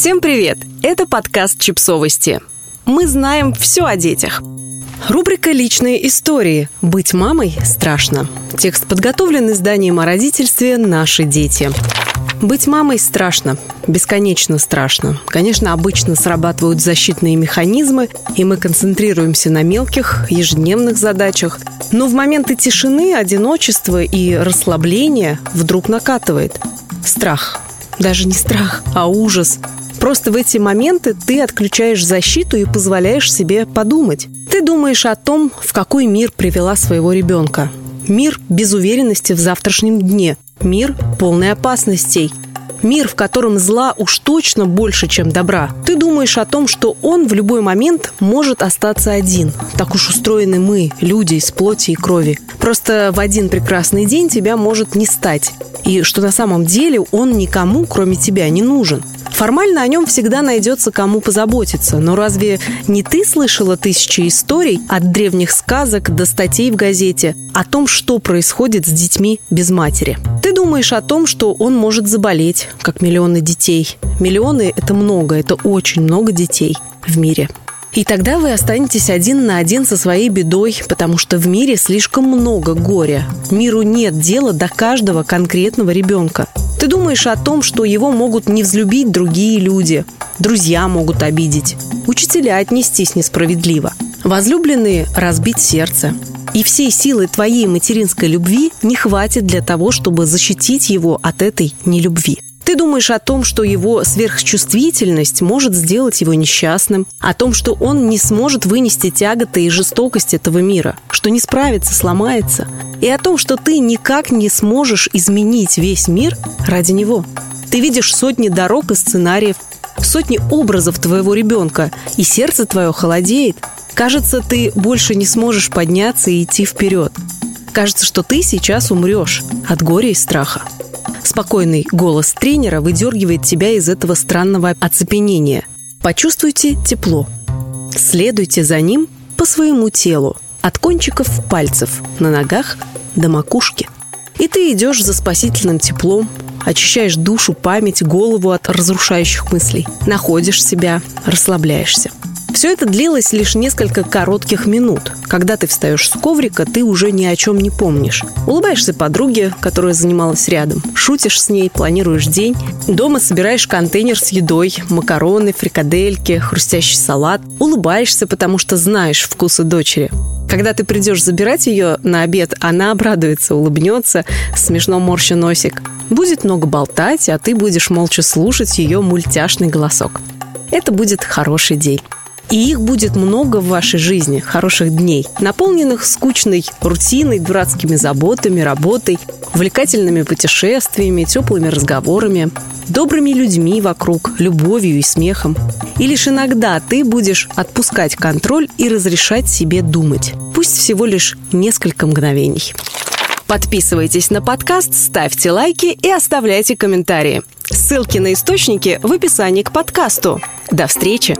Всем привет! Это подкаст «Чипсовости». Мы знаем все о детях. Рубрика «Личные истории». Быть мамой страшно. Текст подготовлен изданием о родительстве «Наши дети». Быть мамой страшно, бесконечно страшно. Конечно, обычно срабатывают защитные механизмы, и мы концентрируемся на мелких, ежедневных задачах. Но в моменты тишины, одиночества и расслабления вдруг накатывает страх. Даже не страх, а ужас. Просто в эти моменты ты отключаешь защиту и позволяешь себе подумать. Ты думаешь о том, в какой мир привела своего ребенка. Мир без уверенности в завтрашнем дне. Мир полный опасностей. Мир, в котором зла уж точно больше, чем добра. Ты думаешь о том, что он в любой момент может остаться один. Так уж устроены мы, люди из плоти и крови. Просто в один прекрасный день тебя может не стать. И что на самом деле он никому, кроме тебя, не нужен. Формально о нем всегда найдется кому позаботиться, но разве не ты слышала тысячи историй от древних сказок до статей в газете о том, что происходит с детьми без матери? Ты думаешь о том, что он может заболеть, как миллионы детей. Миллионы – это много, это очень много детей в мире. И тогда вы останетесь один на один со своей бедой, потому что в мире слишком много горя. Миру нет дела до каждого конкретного ребенка. Ты думаешь о том, что его могут не взлюбить другие люди, друзья могут обидеть, учителя отнестись несправедливо, возлюбленные разбить сердце. И всей силы твоей материнской любви не хватит для того, чтобы защитить его от этой нелюбви. Ты думаешь о том, что его сверхчувствительность может сделать его несчастным, о том, что он не сможет вынести тяготы и жестокость этого мира, что не справится, сломается, и о том, что ты никак не сможешь изменить весь мир ради него. Ты видишь сотни дорог и сценариев, сотни образов твоего ребенка, и сердце твое холодеет. Кажется, ты больше не сможешь подняться и идти вперед. Кажется, что ты сейчас умрешь от горя и страха. Спокойный голос тренера выдергивает тебя из этого странного оцепенения. Почувствуйте тепло. Следуйте за ним по своему телу, от кончиков пальцев, на ногах до макушки. И ты идешь за спасительным теплом, очищаешь душу, память, голову от разрушающих мыслей, находишь себя, расслабляешься. Все это длилось лишь несколько коротких минут. Когда ты встаешь с коврика, ты уже ни о чем не помнишь. Улыбаешься подруге, которая занималась рядом. Шутишь с ней, планируешь день. Дома собираешь контейнер с едой, макароны, фрикадельки, хрустящий салат. Улыбаешься, потому что знаешь вкусы дочери. Когда ты придешь забирать ее на обед, она обрадуется, улыбнется, смешно морща носик. Будет много болтать, а ты будешь молча слушать ее мультяшный голосок. Это будет хороший день. И их будет много в вашей жизни, хороших дней, наполненных скучной рутиной, дурацкими заботами, работой, увлекательными путешествиями, теплыми разговорами, добрыми людьми вокруг, любовью и смехом. И лишь иногда ты будешь отпускать контроль и разрешать себе думать. Пусть всего лишь несколько мгновений. Подписывайтесь на подкаст, ставьте лайки и оставляйте комментарии. Ссылки на источники в описании к подкасту. До встречи!